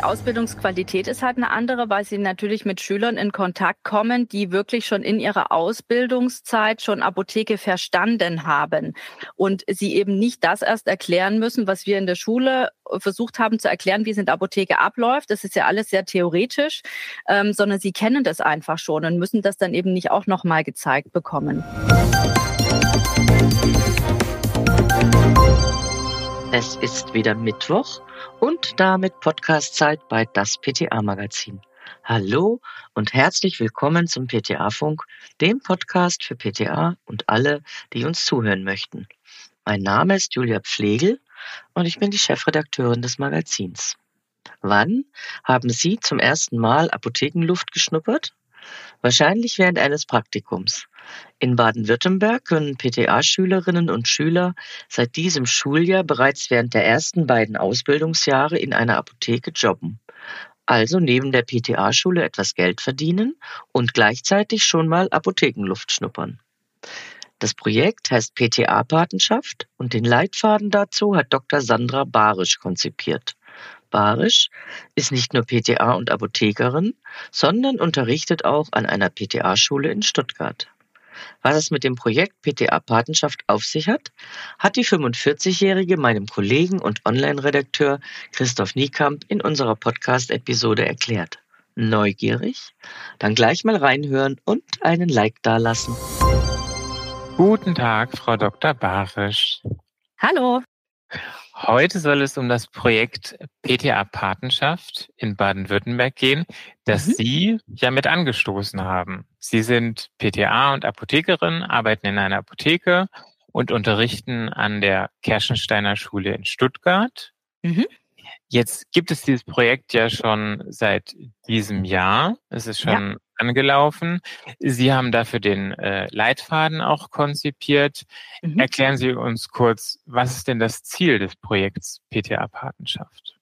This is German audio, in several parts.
die Ausbildungsqualität ist halt eine andere, weil sie natürlich mit Schülern in Kontakt kommen, die wirklich schon in ihrer Ausbildungszeit schon Apotheke verstanden haben und sie eben nicht das erst erklären müssen, was wir in der Schule versucht haben zu erklären, wie es in der Apotheke abläuft. Das ist ja alles sehr theoretisch, ähm, sondern sie kennen das einfach schon und müssen das dann eben nicht auch nochmal gezeigt bekommen. Es ist wieder Mittwoch und damit Podcastzeit bei das PTA Magazin. Hallo und herzlich willkommen zum PTA Funk, dem Podcast für PTA und alle, die uns zuhören möchten. Mein Name ist Julia Pflegel und ich bin die Chefredakteurin des Magazins. Wann haben Sie zum ersten Mal Apothekenluft geschnuppert? Wahrscheinlich während eines Praktikums. In Baden-Württemberg können PTA-Schülerinnen und Schüler seit diesem Schuljahr bereits während der ersten beiden Ausbildungsjahre in einer Apotheke jobben. Also neben der PTA-Schule etwas Geld verdienen und gleichzeitig schon mal Apothekenluft schnuppern. Das Projekt heißt PTA-Patenschaft und den Leitfaden dazu hat Dr. Sandra Barisch konzipiert. Barisch ist nicht nur PTA und Apothekerin, sondern unterrichtet auch an einer PTA-Schule in Stuttgart. Was es mit dem Projekt PTA Patenschaft auf sich hat, hat die 45-Jährige meinem Kollegen und Online-Redakteur Christoph Niekamp in unserer Podcast-Episode erklärt. Neugierig? Dann gleich mal reinhören und einen Like dalassen. Guten Tag, Frau Dr. Barisch. Hallo. Heute soll es um das Projekt PTA Patenschaft in Baden-Württemberg gehen, das mhm. Sie ja mit angestoßen haben. Sie sind PTA und Apothekerin, arbeiten in einer Apotheke und unterrichten an der Kerschensteiner Schule in Stuttgart. Mhm. Jetzt gibt es dieses Projekt ja schon seit diesem Jahr. Es ist schon ja. Angelaufen. Sie haben dafür den äh, Leitfaden auch konzipiert. Mhm. Erklären Sie uns kurz, was ist denn das Ziel des Projekts PTA Patenschaft?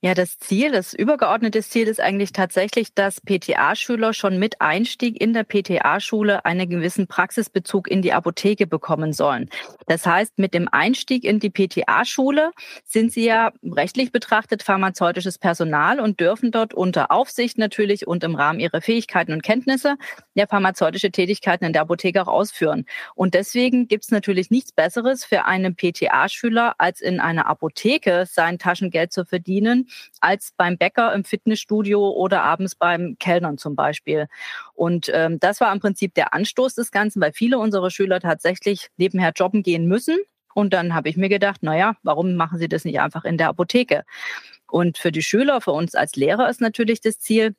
Ja, das Ziel, das übergeordnete Ziel ist eigentlich tatsächlich, dass PTA-Schüler schon mit Einstieg in der PTA-Schule einen gewissen Praxisbezug in die Apotheke bekommen sollen. Das heißt, mit dem Einstieg in die PTA-Schule sind sie ja rechtlich betrachtet pharmazeutisches Personal und dürfen dort unter Aufsicht natürlich und im Rahmen ihrer Fähigkeiten und Kenntnisse ja pharmazeutische Tätigkeiten in der Apotheke auch ausführen. Und deswegen gibt es natürlich nichts Besseres für einen PTA-Schüler, als in einer Apotheke sein Taschengeld zu verdienen als beim Bäcker im Fitnessstudio oder abends beim Kellnern zum Beispiel. Und ähm, das war im Prinzip der Anstoß des Ganzen, weil viele unserer Schüler tatsächlich nebenher jobben gehen müssen. Und dann habe ich mir gedacht, naja, warum machen sie das nicht einfach in der Apotheke? Und für die Schüler, für uns als Lehrer ist natürlich das Ziel,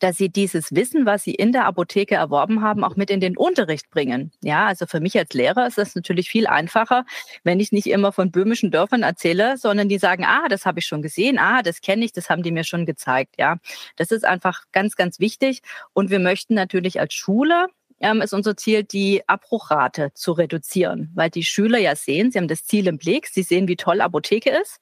dass sie dieses Wissen, was sie in der Apotheke erworben haben, auch mit in den Unterricht bringen. Ja, also für mich als Lehrer ist das natürlich viel einfacher, wenn ich nicht immer von böhmischen Dörfern erzähle, sondern die sagen, ah, das habe ich schon gesehen, ah, das kenne ich, das haben die mir schon gezeigt. Ja, das ist einfach ganz, ganz wichtig. Und wir möchten natürlich als Schule ähm, ist unser Ziel, die Abbruchrate zu reduzieren, weil die Schüler ja sehen, sie haben das Ziel im Blick, sie sehen, wie toll Apotheke ist.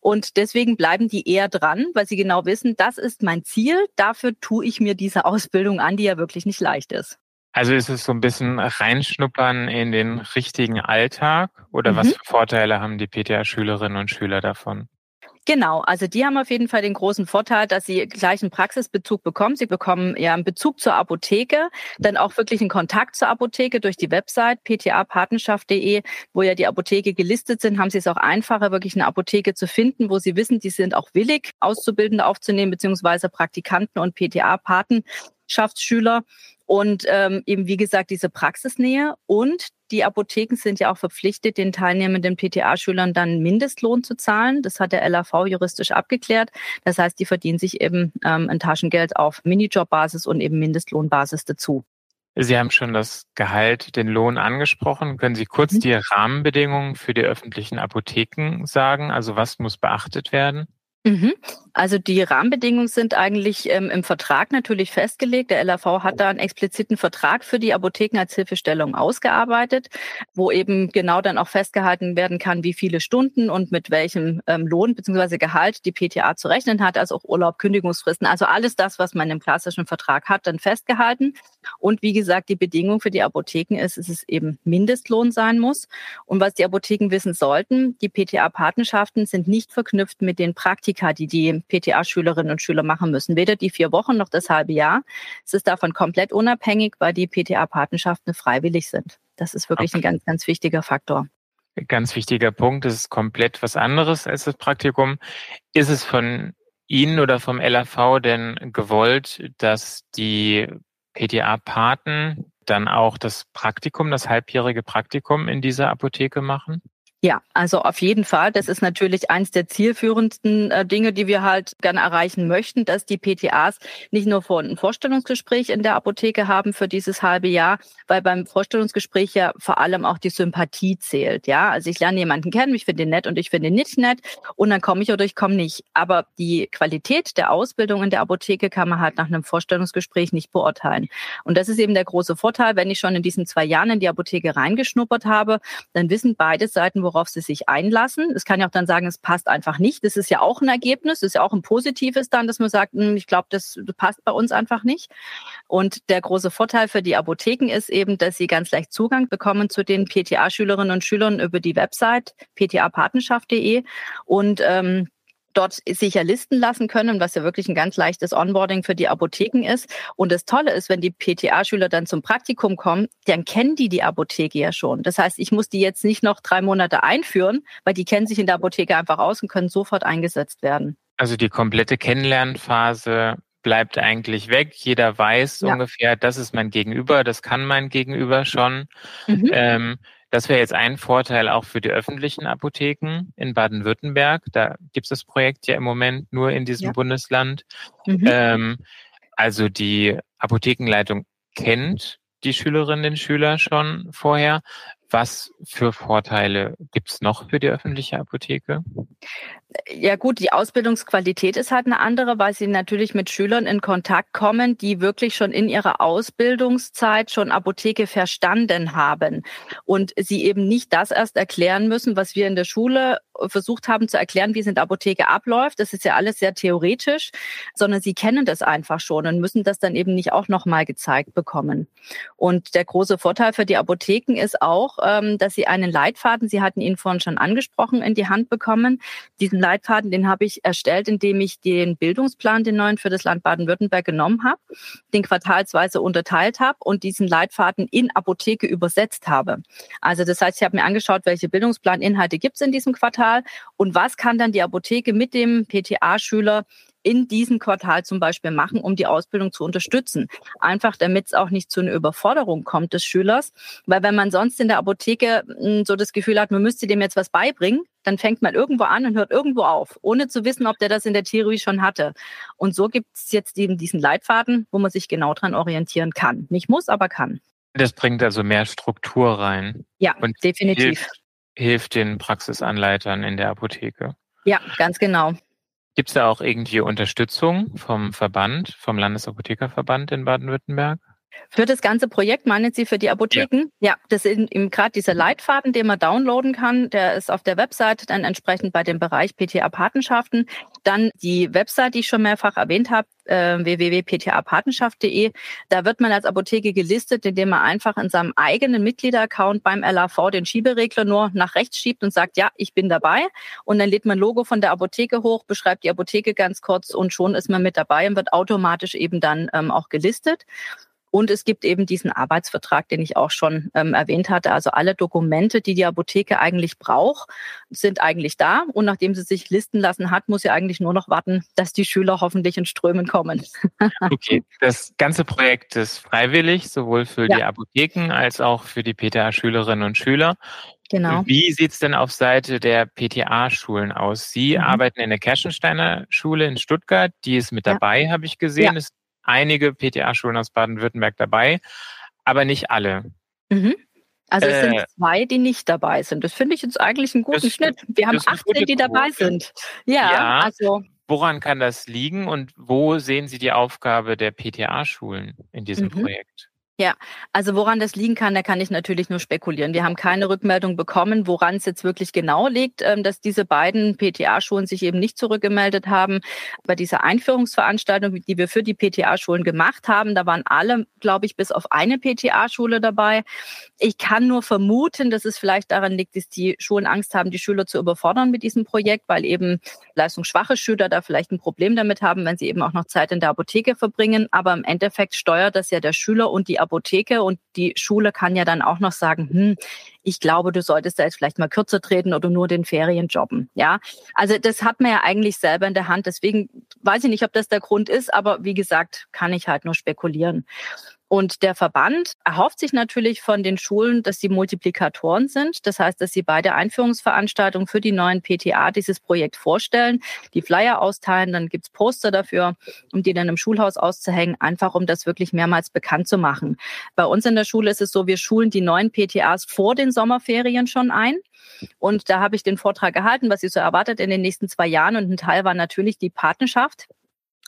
Und deswegen bleiben die eher dran, weil sie genau wissen, das ist mein Ziel, dafür tue ich mir diese Ausbildung an, die ja wirklich nicht leicht ist. Also ist es so ein bisschen reinschnuppern in den richtigen Alltag oder mhm. was für Vorteile haben die PTA-Schülerinnen und Schüler davon? Genau, also die haben auf jeden Fall den großen Vorteil, dass sie gleich einen Praxisbezug bekommen. Sie bekommen ja einen Bezug zur Apotheke, dann auch wirklich einen Kontakt zur Apotheke durch die Website ptapatenschaft.de, wo ja die Apotheke gelistet sind, haben sie es auch einfacher, wirklich eine Apotheke zu finden, wo sie wissen, die sind auch willig, Auszubildende aufzunehmen, beziehungsweise Praktikanten und PTA-Patenschaftsschüler. Und ähm, eben, wie gesagt, diese Praxisnähe und die Apotheken sind ja auch verpflichtet, den teilnehmenden PTA-Schülern dann Mindestlohn zu zahlen. Das hat der LAV juristisch abgeklärt. Das heißt, die verdienen sich eben ähm, ein Taschengeld auf Minijobbasis und eben Mindestlohnbasis dazu. Sie haben schon das Gehalt, den Lohn angesprochen. Können Sie kurz mhm. die Rahmenbedingungen für die öffentlichen Apotheken sagen? Also was muss beachtet werden? Mhm. Also die Rahmenbedingungen sind eigentlich ähm, im Vertrag natürlich festgelegt. Der LAV hat da einen expliziten Vertrag für die Apotheken als Hilfestellung ausgearbeitet, wo eben genau dann auch festgehalten werden kann, wie viele Stunden und mit welchem ähm, Lohn bzw. Gehalt die PTA zu rechnen hat, also auch Urlaub, Kündigungsfristen, also alles das, was man im klassischen Vertrag hat, dann festgehalten. Und wie gesagt, die Bedingung für die Apotheken ist, dass es eben Mindestlohn sein muss. Und was die Apotheken wissen sollten, die PTA-Patenschaften sind nicht verknüpft mit den Praktiken Praktika, die die PTA-Schülerinnen und Schüler machen müssen. Weder die vier Wochen noch das halbe Jahr. Es ist davon komplett unabhängig, weil die PTA-Patenschaften freiwillig sind. Das ist wirklich okay. ein ganz, ganz wichtiger Faktor. Ganz wichtiger Punkt. Das ist komplett was anderes als das Praktikum. Ist es von Ihnen oder vom LAV denn gewollt, dass die PTA-Paten dann auch das Praktikum, das halbjährige Praktikum in dieser Apotheke machen? Ja, also auf jeden Fall. Das ist natürlich eins der zielführendsten äh, Dinge, die wir halt gerne erreichen möchten, dass die PTAs nicht nur vor ein Vorstellungsgespräch in der Apotheke haben für dieses halbe Jahr, weil beim Vorstellungsgespräch ja vor allem auch die Sympathie zählt. Ja, also ich lerne jemanden kennen, ich finde ihn nett und ich finde ihn nicht nett und dann komme ich oder ich komme nicht. Aber die Qualität der Ausbildung in der Apotheke kann man halt nach einem Vorstellungsgespräch nicht beurteilen. Und das ist eben der große Vorteil, wenn ich schon in diesen zwei Jahren in die Apotheke reingeschnuppert habe, dann wissen beide Seiten, worauf sie sich einlassen. Es kann ja auch dann sagen, es passt einfach nicht. Das ist ja auch ein Ergebnis, das ist ja auch ein positives dann, dass man sagt, hm, ich glaube, das passt bei uns einfach nicht. Und der große Vorteil für die Apotheken ist eben, dass sie ganz leicht Zugang bekommen zu den PTA-Schülerinnen und Schülern über die Website ptapatenschaft.de und ähm, dort sicher listen lassen können, was ja wirklich ein ganz leichtes Onboarding für die Apotheken ist. Und das Tolle ist, wenn die PTA-Schüler dann zum Praktikum kommen, dann kennen die die Apotheke ja schon. Das heißt, ich muss die jetzt nicht noch drei Monate einführen, weil die kennen sich in der Apotheke einfach aus und können sofort eingesetzt werden. Also die komplette Kennenlernphase bleibt eigentlich weg. Jeder weiß ja. ungefähr, das ist mein Gegenüber, das kann mein Gegenüber schon. Mhm. Ähm, das wäre jetzt ein Vorteil auch für die öffentlichen Apotheken in Baden-Württemberg. Da gibt es das Projekt ja im Moment nur in diesem ja. Bundesland. Mhm. Ähm, also die Apothekenleitung kennt die Schülerinnen und Schüler schon vorher. Was für Vorteile gibt es noch für die öffentliche Apotheke? Ja gut, die Ausbildungsqualität ist halt eine andere, weil sie natürlich mit Schülern in Kontakt kommen, die wirklich schon in ihrer Ausbildungszeit schon Apotheke verstanden haben und sie eben nicht das erst erklären müssen, was wir in der Schule versucht haben zu erklären, wie es in der Apotheke abläuft. Das ist ja alles sehr theoretisch, sondern sie kennen das einfach schon und müssen das dann eben nicht auch nochmal gezeigt bekommen. Und der große Vorteil für die Apotheken ist auch, ähm, dass sie einen Leitfaden, Sie hatten ihn vorhin schon angesprochen, in die Hand bekommen. Diesen Leitfaden, den habe ich erstellt, indem ich den Bildungsplan, den neuen für das Land Baden-Württemberg genommen habe, den quartalsweise unterteilt habe und diesen Leitfaden in Apotheke übersetzt habe. Also das heißt, ich habe mir angeschaut, welche Bildungsplaninhalte gibt es in diesem Quartal und was kann dann die Apotheke mit dem PTA-Schüler in diesem Quartal zum Beispiel machen, um die Ausbildung zu unterstützen. Einfach damit es auch nicht zu einer Überforderung kommt des Schülers. Weil wenn man sonst in der Apotheke hm, so das Gefühl hat, man müsste dem jetzt was beibringen, dann fängt man irgendwo an und hört irgendwo auf, ohne zu wissen, ob der das in der Theorie schon hatte. Und so gibt es jetzt eben diesen Leitfaden, wo man sich genau dran orientieren kann. Nicht muss, aber kann. Das bringt also mehr Struktur rein. Ja, und definitiv. Hilft, hilft den Praxisanleitern in der Apotheke. Ja, ganz genau. Gibt es da auch irgendwie Unterstützung vom Verband, vom Landesapothekerverband in Baden-Württemberg? Für das ganze Projekt meinen Sie für die Apotheken? Ja, ja das ist eben gerade dieser Leitfaden, den man downloaden kann. Der ist auf der Website dann entsprechend bei dem Bereich PTA-Patenschaften. Dann die Website, die ich schon mehrfach erwähnt habe, äh, www.pta-patenschaft.de. Da wird man als Apotheke gelistet, indem man einfach in seinem eigenen Mitgliederaccount beim LAV den Schieberegler nur nach rechts schiebt und sagt, ja, ich bin dabei. Und dann lädt man Logo von der Apotheke hoch, beschreibt die Apotheke ganz kurz und schon ist man mit dabei und wird automatisch eben dann ähm, auch gelistet. Und es gibt eben diesen Arbeitsvertrag, den ich auch schon ähm, erwähnt hatte. Also alle Dokumente, die die Apotheke eigentlich braucht, sind eigentlich da. Und nachdem sie sich listen lassen hat, muss sie eigentlich nur noch warten, dass die Schüler hoffentlich in Strömen kommen. okay, das ganze Projekt ist freiwillig, sowohl für ja. die Apotheken als auch für die PTA-Schülerinnen und Schüler. Genau. Wie sieht's denn auf Seite der PTA-Schulen aus? Sie mhm. arbeiten in der Kerschensteiner Schule in Stuttgart, die ist mit dabei, ja. habe ich gesehen. Ja. Ist einige PTA-Schulen aus Baden-Württemberg dabei, aber nicht alle. Mhm. Also es sind äh, zwei, die nicht dabei sind. Das finde ich jetzt eigentlich einen guten das, Schnitt. Wir haben 18, die dabei sind. Ja, ja, also. Woran kann das liegen und wo sehen Sie die Aufgabe der PTA-Schulen in diesem mhm. Projekt? Ja, also woran das liegen kann, da kann ich natürlich nur spekulieren. Wir haben keine Rückmeldung bekommen, woran es jetzt wirklich genau liegt, ähm, dass diese beiden PTA-Schulen sich eben nicht zurückgemeldet haben. Bei dieser Einführungsveranstaltung, die wir für die PTA-Schulen gemacht haben, da waren alle, glaube ich, bis auf eine PTA-Schule dabei. Ich kann nur vermuten, dass es vielleicht daran liegt, dass die Schulen Angst haben, die Schüler zu überfordern mit diesem Projekt, weil eben leistungsschwache Schüler da vielleicht ein Problem damit haben, wenn sie eben auch noch Zeit in der Apotheke verbringen. Aber im Endeffekt steuert das ja der Schüler und die Apotheke und die Schule kann ja dann auch noch sagen, hm, ich glaube, du solltest da jetzt vielleicht mal kürzer treten oder nur den Ferien jobben. Ja, also das hat man ja eigentlich selber in der Hand. Deswegen weiß ich nicht, ob das der Grund ist, aber wie gesagt, kann ich halt nur spekulieren. Und der Verband erhofft sich natürlich von den Schulen, dass sie Multiplikatoren sind. Das heißt, dass sie bei der Einführungsveranstaltung für die neuen PTA dieses Projekt vorstellen, die Flyer austeilen, dann gibt's Poster dafür, um die dann im Schulhaus auszuhängen, einfach um das wirklich mehrmals bekannt zu machen. Bei uns in der Schule ist es so, wir schulen die neuen PTAs vor den Sommerferien schon ein. Und da habe ich den Vortrag gehalten, was sie so erwartet in den nächsten zwei Jahren. Und ein Teil war natürlich die Patenschaft.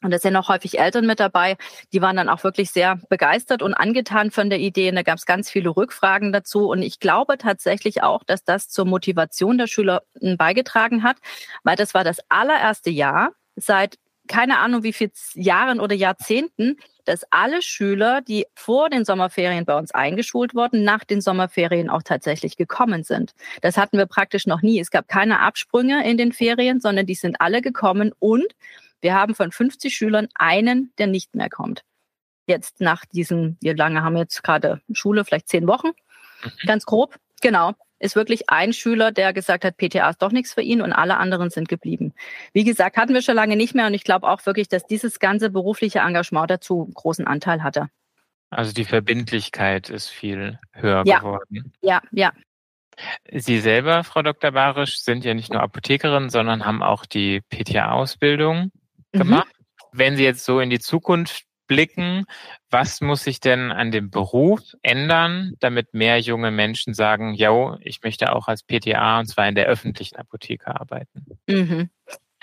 Und es sind auch häufig Eltern mit dabei, die waren dann auch wirklich sehr begeistert und angetan von der Idee. Und da gab es ganz viele Rückfragen dazu. Und ich glaube tatsächlich auch, dass das zur Motivation der Schüler beigetragen hat, weil das war das allererste Jahr seit keine Ahnung wie viel Jahren oder Jahrzehnten, dass alle Schüler, die vor den Sommerferien bei uns eingeschult wurden, nach den Sommerferien auch tatsächlich gekommen sind. Das hatten wir praktisch noch nie. Es gab keine Absprünge in den Ferien, sondern die sind alle gekommen und wir haben von 50 Schülern einen, der nicht mehr kommt. Jetzt nach diesen, wie lange haben wir jetzt gerade Schule? Vielleicht zehn Wochen. Mhm. Ganz grob. Genau. Ist wirklich ein Schüler, der gesagt hat, PTA ist doch nichts für ihn und alle anderen sind geblieben. Wie gesagt, hatten wir schon lange nicht mehr und ich glaube auch wirklich, dass dieses ganze berufliche Engagement dazu großen Anteil hatte. Also die Verbindlichkeit ist viel höher ja. geworden. Ja, ja. Sie selber, Frau Dr. Barisch, sind ja nicht nur Apothekerin, sondern haben auch die PTA-Ausbildung. Gemacht. Mhm. Wenn Sie jetzt so in die Zukunft blicken, was muss sich denn an dem Beruf ändern, damit mehr junge Menschen sagen, ja, ich möchte auch als PTA und zwar in der öffentlichen Apotheke arbeiten? Mhm.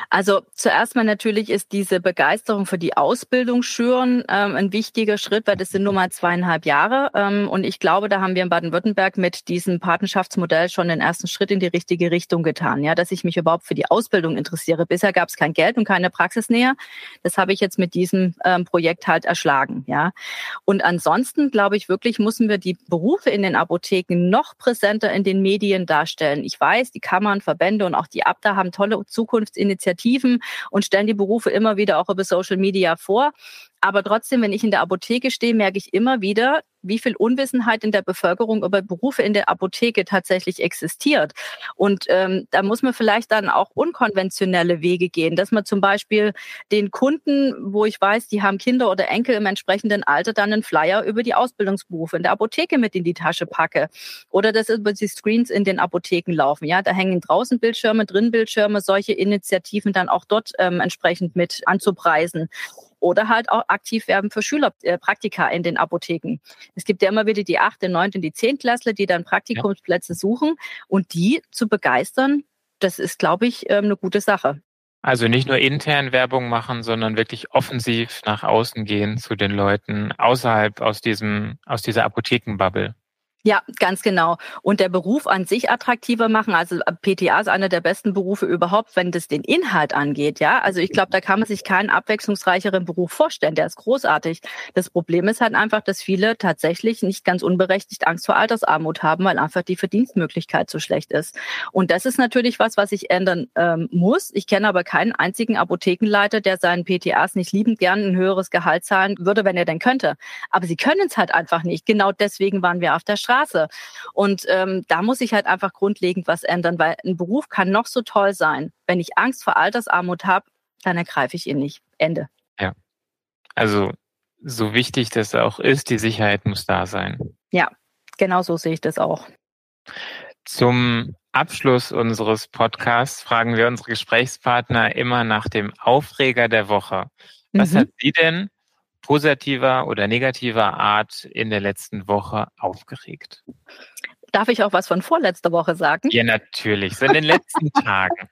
Also zuerst mal natürlich ist diese Begeisterung für die Ausbildung schüren ähm, ein wichtiger Schritt, weil das sind nur mal zweieinhalb Jahre. Ähm, und ich glaube, da haben wir in Baden-Württemberg mit diesem Patenschaftsmodell schon den ersten Schritt in die richtige Richtung getan, ja, dass ich mich überhaupt für die Ausbildung interessiere. Bisher gab es kein Geld und keine Praxisnähe. Das habe ich jetzt mit diesem ähm, Projekt halt erschlagen, ja. Und ansonsten glaube ich wirklich, müssen wir die Berufe in den Apotheken noch präsenter in den Medien darstellen. Ich weiß, die Kammern, Verbände und auch die Abda haben tolle Zukunftsinitiativen Initiativen und stellen die Berufe immer wieder auch über Social Media vor. Aber trotzdem, wenn ich in der Apotheke stehe, merke ich immer wieder, wie viel Unwissenheit in der Bevölkerung über Berufe in der Apotheke tatsächlich existiert. Und ähm, da muss man vielleicht dann auch unkonventionelle Wege gehen, dass man zum Beispiel den Kunden, wo ich weiß, die haben Kinder oder Enkel im entsprechenden Alter, dann einen Flyer über die Ausbildungsberufe in der Apotheke mit in die Tasche packe. Oder dass über die Screens in den Apotheken laufen. Ja, da hängen draußen Bildschirme, drin Bildschirme, solche Initiativen dann auch dort ähm, entsprechend mit anzupreisen oder halt auch aktiv werben für Schülerpraktika äh, in den Apotheken. Es gibt ja immer wieder die achte, neunte und die Zehntklässler, die dann Praktikumsplätze ja. suchen und die zu begeistern, das ist, glaube ich, ähm, eine gute Sache. Also nicht nur intern Werbung machen, sondern wirklich offensiv nach außen gehen zu den Leuten außerhalb aus diesem, aus dieser Apothekenbubble. Ja, ganz genau. Und der Beruf an sich attraktiver machen. Also äh, PTA ist einer der besten Berufe überhaupt, wenn das den Inhalt angeht. Ja, also ich glaube, da kann man sich keinen abwechslungsreicheren Beruf vorstellen. Der ist großartig. Das Problem ist halt einfach, dass viele tatsächlich nicht ganz unberechtigt Angst vor Altersarmut haben, weil einfach die Verdienstmöglichkeit so schlecht ist. Und das ist natürlich was, was sich ändern ähm, muss. Ich kenne aber keinen einzigen Apothekenleiter, der seinen PTAs nicht liebend gern ein höheres Gehalt zahlen würde, wenn er denn könnte. Aber sie können es halt einfach nicht. Genau deswegen waren wir auf der Straße. Straße. Und ähm, da muss ich halt einfach grundlegend was ändern, weil ein Beruf kann noch so toll sein. Wenn ich Angst vor Altersarmut habe, dann ergreife ich ihn nicht. Ende. Ja. Also so wichtig das auch ist, die Sicherheit muss da sein. Ja, genau so sehe ich das auch. Zum Abschluss unseres Podcasts fragen wir unsere Gesprächspartner immer nach dem Aufreger der Woche. Was mhm. hat Sie denn positiver oder negativer Art in der letzten Woche aufgeregt? Darf ich auch was von vorletzter Woche sagen? Ja, natürlich. So in den letzten Tagen.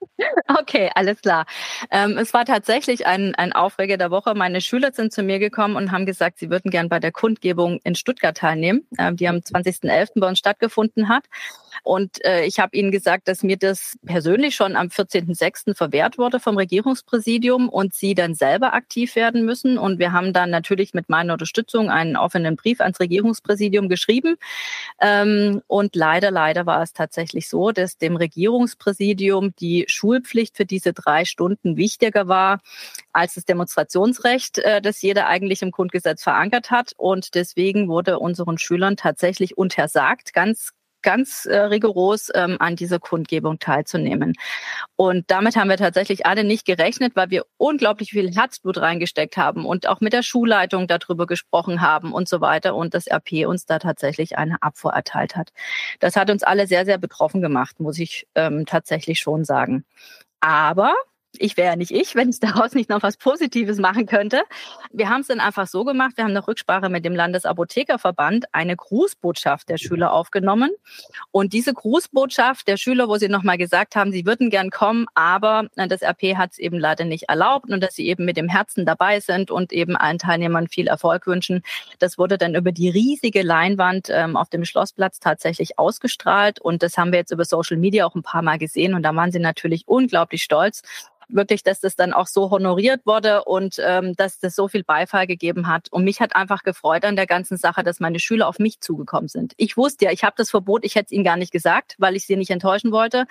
Okay, alles klar. Ähm, es war tatsächlich ein, ein Aufreger der Woche. Meine Schüler sind zu mir gekommen und haben gesagt, sie würden gern bei der Kundgebung in Stuttgart teilnehmen, ähm, die am 20.11. bei uns stattgefunden hat. Und äh, ich habe ihnen gesagt, dass mir das persönlich schon am 14.06. verwehrt wurde vom Regierungspräsidium und sie dann selber aktiv werden müssen. Und wir haben dann natürlich mit meiner Unterstützung einen offenen Brief ans Regierungspräsidium geschrieben. Ähm, und leider, leider war es tatsächlich so, dass dem Regierungspräsidium die Schulpflicht für diese drei Stunden wichtiger war als das Demonstrationsrecht, äh, das jeder eigentlich im Grundgesetz verankert hat. Und deswegen wurde unseren Schülern tatsächlich untersagt, ganz ganz äh, rigoros ähm, an dieser Kundgebung teilzunehmen. Und damit haben wir tatsächlich alle nicht gerechnet, weil wir unglaublich viel Herzblut reingesteckt haben und auch mit der Schulleitung darüber gesprochen haben und so weiter und das RP uns da tatsächlich eine Abfuhr erteilt hat. Das hat uns alle sehr, sehr betroffen gemacht, muss ich ähm, tatsächlich schon sagen. Aber ich wäre ja nicht ich, wenn ich daraus nicht noch was Positives machen könnte. Wir haben es dann einfach so gemacht, wir haben eine Rücksprache mit dem Landesapothekerverband eine Grußbotschaft der Schüler aufgenommen. Und diese Grußbotschaft der Schüler, wo sie nochmal gesagt haben, sie würden gern kommen, aber äh, das RP hat es eben leider nicht erlaubt und dass sie eben mit dem Herzen dabei sind und eben allen Teilnehmern viel Erfolg wünschen. Das wurde dann über die riesige Leinwand ähm, auf dem Schlossplatz tatsächlich ausgestrahlt. Und das haben wir jetzt über Social Media auch ein paar Mal gesehen. Und da waren sie natürlich unglaublich stolz wirklich, dass das dann auch so honoriert wurde und ähm, dass das so viel Beifall gegeben hat. Und mich hat einfach gefreut an der ganzen Sache, dass meine Schüler auf mich zugekommen sind. Ich wusste ja, ich habe das Verbot, ich hätte es ihnen gar nicht gesagt, weil ich sie nicht enttäuschen wollte.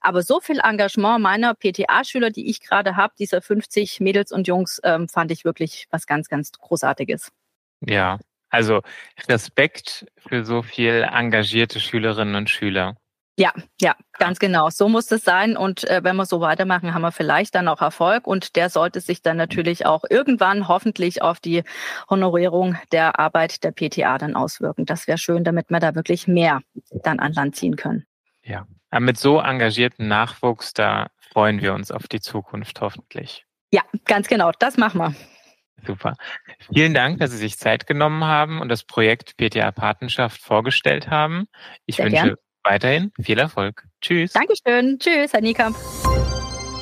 Aber so viel Engagement meiner PTA-Schüler, die ich gerade habe, dieser 50 Mädels und Jungs, ähm, fand ich wirklich was ganz, ganz Großartiges. Ja, also Respekt für so viel engagierte Schülerinnen und Schüler. Ja, ja, ganz genau. So muss es sein. Und äh, wenn wir so weitermachen, haben wir vielleicht dann auch Erfolg. Und der sollte sich dann natürlich auch irgendwann hoffentlich auf die Honorierung der Arbeit der PTA dann auswirken. Das wäre schön, damit wir da wirklich mehr dann an Land ziehen können. Ja, Aber mit so engagierten Nachwuchs, da freuen wir uns auf die Zukunft hoffentlich. Ja, ganz genau. Das machen wir. Super. Vielen Dank, dass Sie sich Zeit genommen haben und das Projekt PTA Patenschaft vorgestellt haben. Ich Sehr wünsche gern weiterhin viel Erfolg. Tschüss. Dankeschön. Tschüss, Herr Niekamp.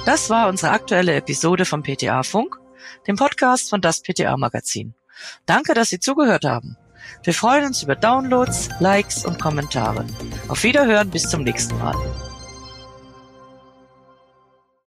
Das war unsere aktuelle Episode vom PTA Funk, dem Podcast von das PTA Magazin. Danke, dass Sie zugehört haben. Wir freuen uns über Downloads, Likes und Kommentare. Auf Wiederhören bis zum nächsten Mal.